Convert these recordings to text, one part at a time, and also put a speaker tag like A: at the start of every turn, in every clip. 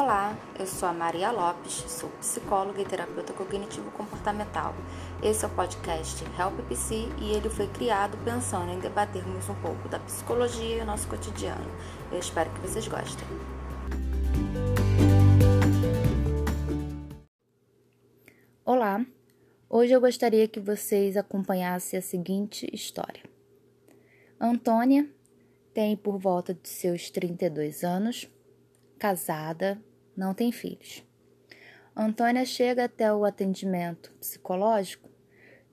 A: Olá, eu sou a Maria Lopes, sou psicóloga e terapeuta cognitivo-comportamental. Esse é o podcast Help PC e ele foi criado pensando em debatermos um pouco da psicologia e o nosso cotidiano. Eu espero que vocês gostem. Olá, hoje eu gostaria que vocês acompanhassem a seguinte história. Antônia tem por volta de seus 32 anos casada, não tem filhos. Antônia chega até o atendimento psicológico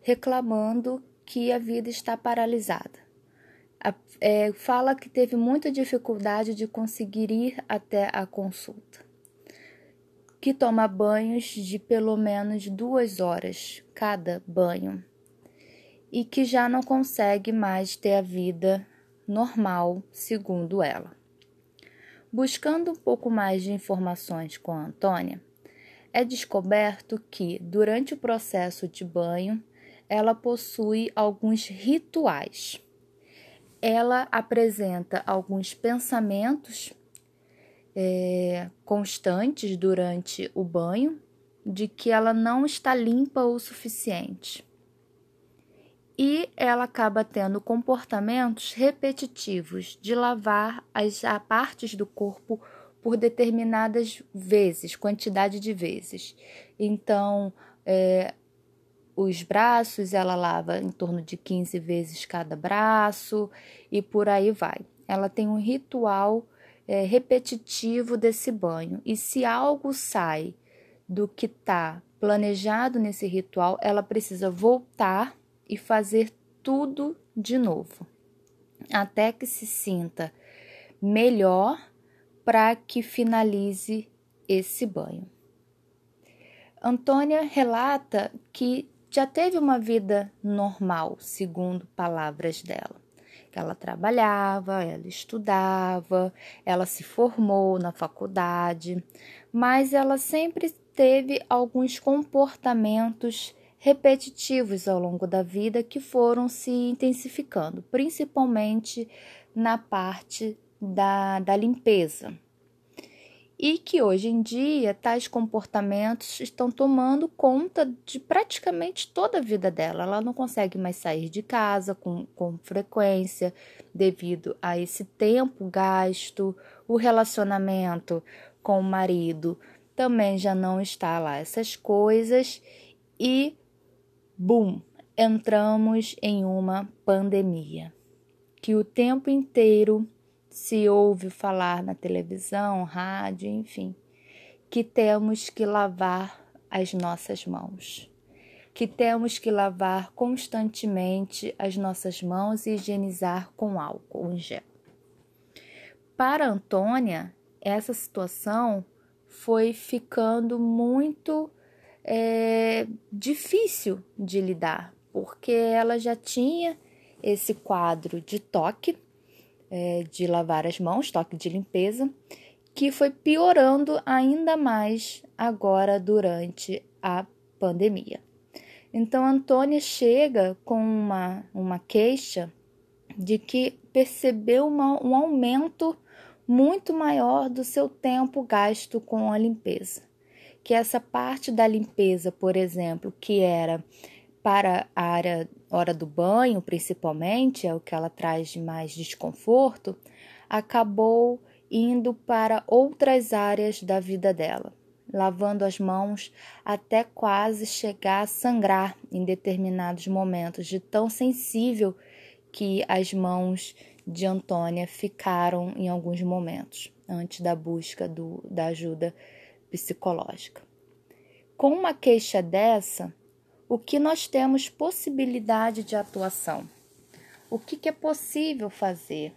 A: reclamando que a vida está paralisada. É, fala que teve muita dificuldade de conseguir ir até a consulta. Que toma banhos de pelo menos duas horas cada banho e que já não consegue mais ter a vida normal, segundo ela. Buscando um pouco mais de informações com a Antônia, é descoberto que, durante o processo de banho, ela possui alguns rituais. Ela apresenta alguns pensamentos é, constantes durante o banho de que ela não está limpa o suficiente e ela acaba tendo comportamentos repetitivos de lavar as partes do corpo por determinadas vezes, quantidade de vezes. Então, é, os braços ela lava em torno de 15 vezes cada braço e por aí vai. Ela tem um ritual é, repetitivo desse banho e se algo sai do que está planejado nesse ritual, ela precisa voltar e fazer tudo de novo, até que se sinta melhor para que finalize esse banho. Antônia relata que já teve uma vida normal, segundo palavras dela. Ela trabalhava, ela estudava, ela se formou na faculdade, mas ela sempre teve alguns comportamentos repetitivos ao longo da vida que foram se intensificando, principalmente na parte da, da limpeza. E que hoje em dia tais comportamentos estão tomando conta de praticamente toda a vida dela. Ela não consegue mais sair de casa com, com frequência devido a esse tempo gasto, o relacionamento com o marido também já não está lá essas coisas e Bum! Entramos em uma pandemia que o tempo inteiro se ouve falar na televisão, rádio, enfim, que temos que lavar as nossas mãos, que temos que lavar constantemente as nossas mãos e higienizar com álcool em gel. Para Antônia, essa situação foi ficando muito é, difícil de lidar, porque ela já tinha esse quadro de toque, é, de lavar as mãos, toque de limpeza, que foi piorando ainda mais agora durante a pandemia. Então, Antônia chega com uma, uma queixa de que percebeu uma, um aumento muito maior do seu tempo gasto com a limpeza que essa parte da limpeza, por exemplo, que era para a área hora do banho, principalmente, é o que ela traz de mais desconforto, acabou indo para outras áreas da vida dela, lavando as mãos até quase chegar a sangrar em determinados momentos, de tão sensível que as mãos de Antônia ficaram em alguns momentos, antes da busca do, da ajuda psicológica. Com uma queixa dessa, o que nós temos possibilidade de atuação? O que, que é possível fazer?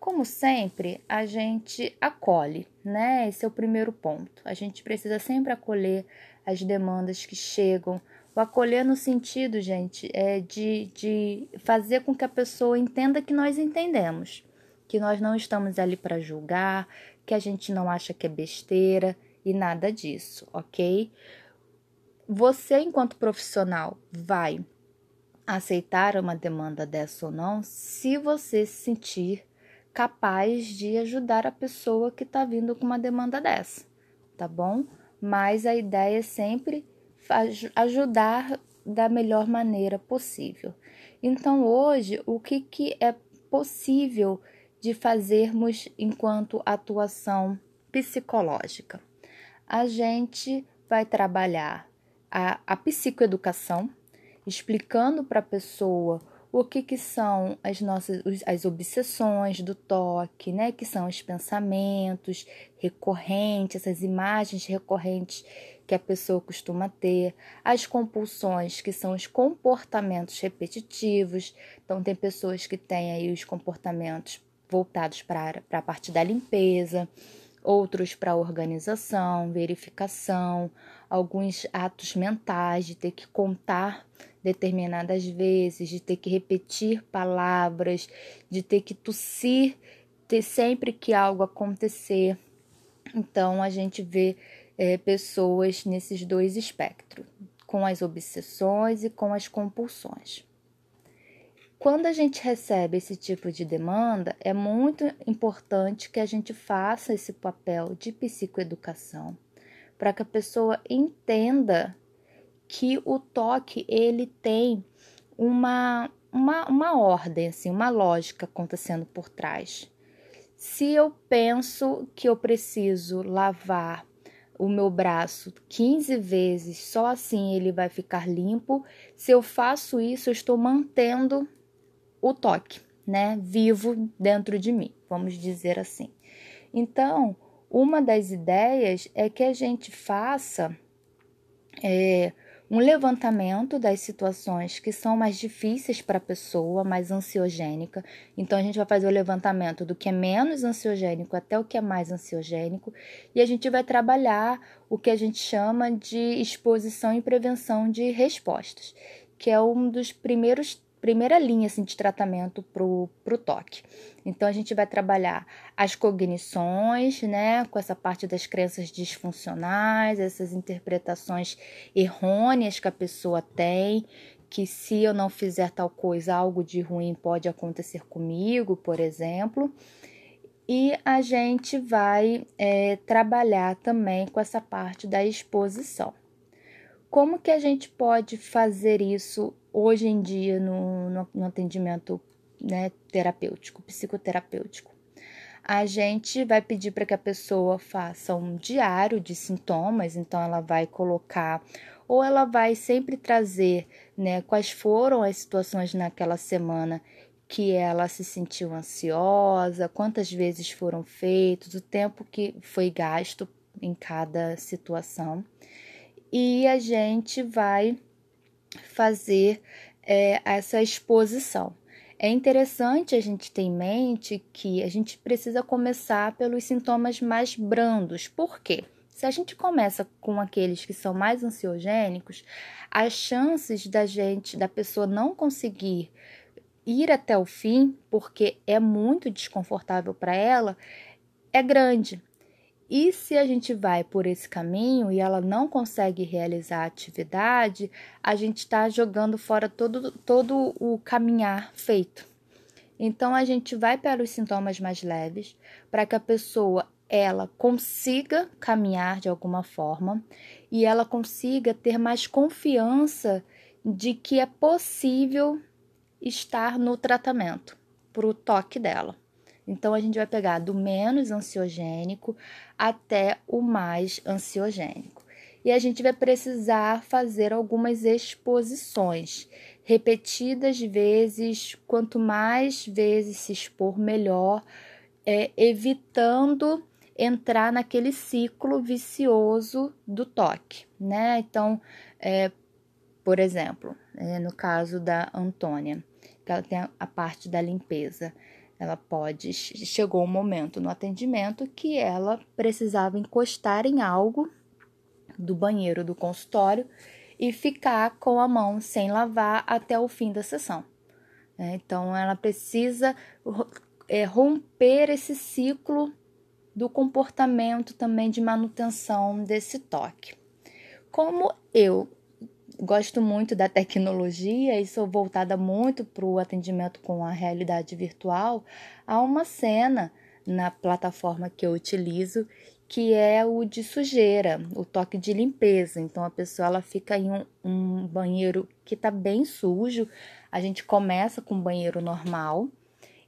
A: Como sempre, a gente acolhe, né? Esse é o primeiro ponto. A gente precisa sempre acolher as demandas que chegam. O acolher no sentido, gente, é de, de fazer com que a pessoa entenda que nós entendemos, que nós não estamos ali para julgar, que a gente não acha que é besteira, e nada disso, ok? Você, enquanto profissional, vai aceitar uma demanda dessa ou não se você se sentir capaz de ajudar a pessoa que está vindo com uma demanda dessa. tá bom? Mas a ideia é sempre ajudar da melhor maneira possível. Então, hoje, o que, que é possível de fazermos enquanto atuação psicológica? A gente vai trabalhar a, a psicoeducação, explicando para a pessoa o que, que são as nossas as obsessões do toque, né? Que são os pensamentos recorrentes, essas imagens recorrentes que a pessoa costuma ter, as compulsões, que são os comportamentos repetitivos. Então, tem pessoas que têm aí os comportamentos voltados para a parte da limpeza, outros para organização, verificação, alguns atos mentais de ter que contar determinadas vezes, de ter que repetir palavras, de ter que tossir ter sempre que algo acontecer. Então a gente vê é, pessoas nesses dois espectros, com as obsessões e com as compulsões. Quando a gente recebe esse tipo de demanda, é muito importante que a gente faça esse papel de psicoeducação, para que a pessoa entenda que o toque ele tem uma, uma, uma ordem, assim, uma lógica acontecendo por trás. Se eu penso que eu preciso lavar o meu braço 15 vezes, só assim ele vai ficar limpo. Se eu faço isso, eu estou mantendo o toque, né, vivo dentro de mim, vamos dizer assim. Então, uma das ideias é que a gente faça é, um levantamento das situações que são mais difíceis para a pessoa, mais ansiogênica. Então, a gente vai fazer o levantamento do que é menos ansiogênico até o que é mais ansiogênico, e a gente vai trabalhar o que a gente chama de exposição e prevenção de respostas, que é um dos primeiros primeira linha assim, de tratamento para o toque. Então, a gente vai trabalhar as cognições, né, com essa parte das crenças disfuncionais, essas interpretações errôneas que a pessoa tem, que se eu não fizer tal coisa, algo de ruim pode acontecer comigo, por exemplo. E a gente vai é, trabalhar também com essa parte da exposição. Como que a gente pode fazer isso hoje em dia no, no, no atendimento né, terapêutico, psicoterapêutico? A gente vai pedir para que a pessoa faça um diário de sintomas, então ela vai colocar ou ela vai sempre trazer, né, quais foram as situações naquela semana que ela se sentiu ansiosa, quantas vezes foram feitos, o tempo que foi gasto em cada situação e a gente vai fazer é, essa exposição. É interessante a gente ter em mente que a gente precisa começar pelos sintomas mais brandos. Por quê? Se a gente começa com aqueles que são mais ansiogênicos, as chances da gente, da pessoa não conseguir ir até o fim, porque é muito desconfortável para ela, é grande. E se a gente vai por esse caminho e ela não consegue realizar a atividade, a gente está jogando fora todo, todo o caminhar feito. Então a gente vai para os sintomas mais leves, para que a pessoa ela consiga caminhar de alguma forma e ela consiga ter mais confiança de que é possível estar no tratamento para o toque dela. Então, a gente vai pegar do menos ansiogênico até o mais ansiogênico. E a gente vai precisar fazer algumas exposições repetidas vezes, quanto mais vezes se expor, melhor, é, evitando entrar naquele ciclo vicioso do toque, né? Então, é, por exemplo, é, no caso da Antônia, que ela tem a, a parte da limpeza. Ela pode. Chegou um momento no atendimento que ela precisava encostar em algo do banheiro do consultório e ficar com a mão sem lavar até o fim da sessão. É, então, ela precisa é, romper esse ciclo do comportamento também de manutenção desse toque. Como eu gosto muito da tecnologia e sou voltada muito para o atendimento com a realidade virtual, há uma cena na plataforma que eu utilizo que é o de sujeira, o toque de limpeza. Então a pessoa ela fica em um, um banheiro que está bem sujo. A gente começa com um banheiro normal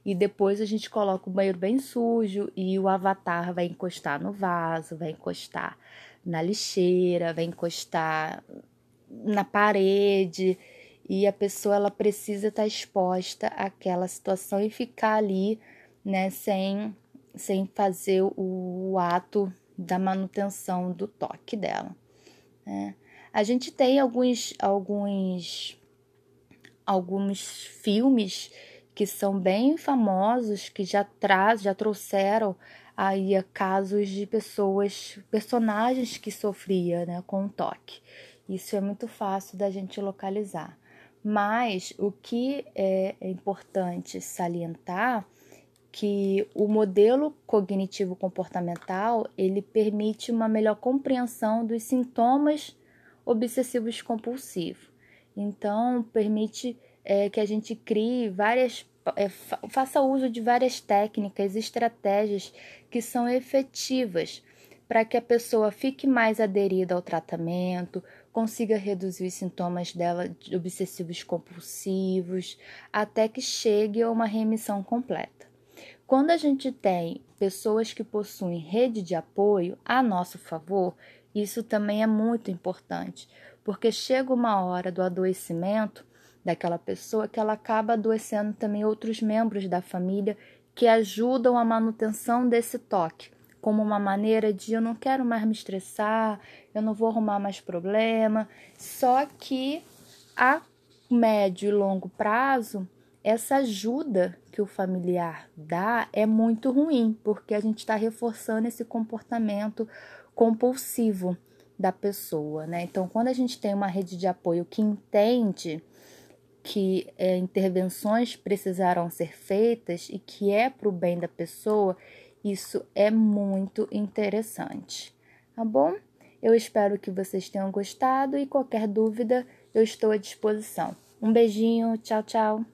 A: e depois a gente coloca o banheiro bem sujo e o avatar vai encostar no vaso, vai encostar na lixeira, vai encostar na parede e a pessoa ela precisa estar tá exposta àquela situação e ficar ali, né, sem sem fazer o, ato da manutenção do toque dela. Né? A gente tem alguns, alguns, alguns filmes que são bem famosos que já traz, já trouxeram aí casos de pessoas, personagens que sofria, né, com toque. Isso é muito fácil da gente localizar. Mas o que é importante salientar que o modelo cognitivo comportamental ele permite uma melhor compreensão dos sintomas obsessivos compulsivos. Então, permite é, que a gente crie várias, é, faça uso de várias técnicas, estratégias que são efetivas para que a pessoa fique mais aderida ao tratamento, consiga reduzir os sintomas dela de obsessivos compulsivos, até que chegue a uma remissão completa. Quando a gente tem pessoas que possuem rede de apoio a nosso favor, isso também é muito importante, porque chega uma hora do adoecimento daquela pessoa que ela acaba adoecendo também outros membros da família que ajudam a manutenção desse toque, como uma maneira de eu não quero mais me estressar, eu não vou arrumar mais problema. Só que a médio e longo prazo, essa ajuda que o familiar dá é muito ruim, porque a gente está reforçando esse comportamento compulsivo da pessoa, né? Então, quando a gente tem uma rede de apoio que entende que é, intervenções precisaram ser feitas e que é para o bem da pessoa, isso é muito interessante, tá bom? Eu espero que vocês tenham gostado e qualquer dúvida eu estou à disposição. Um beijinho, tchau, tchau.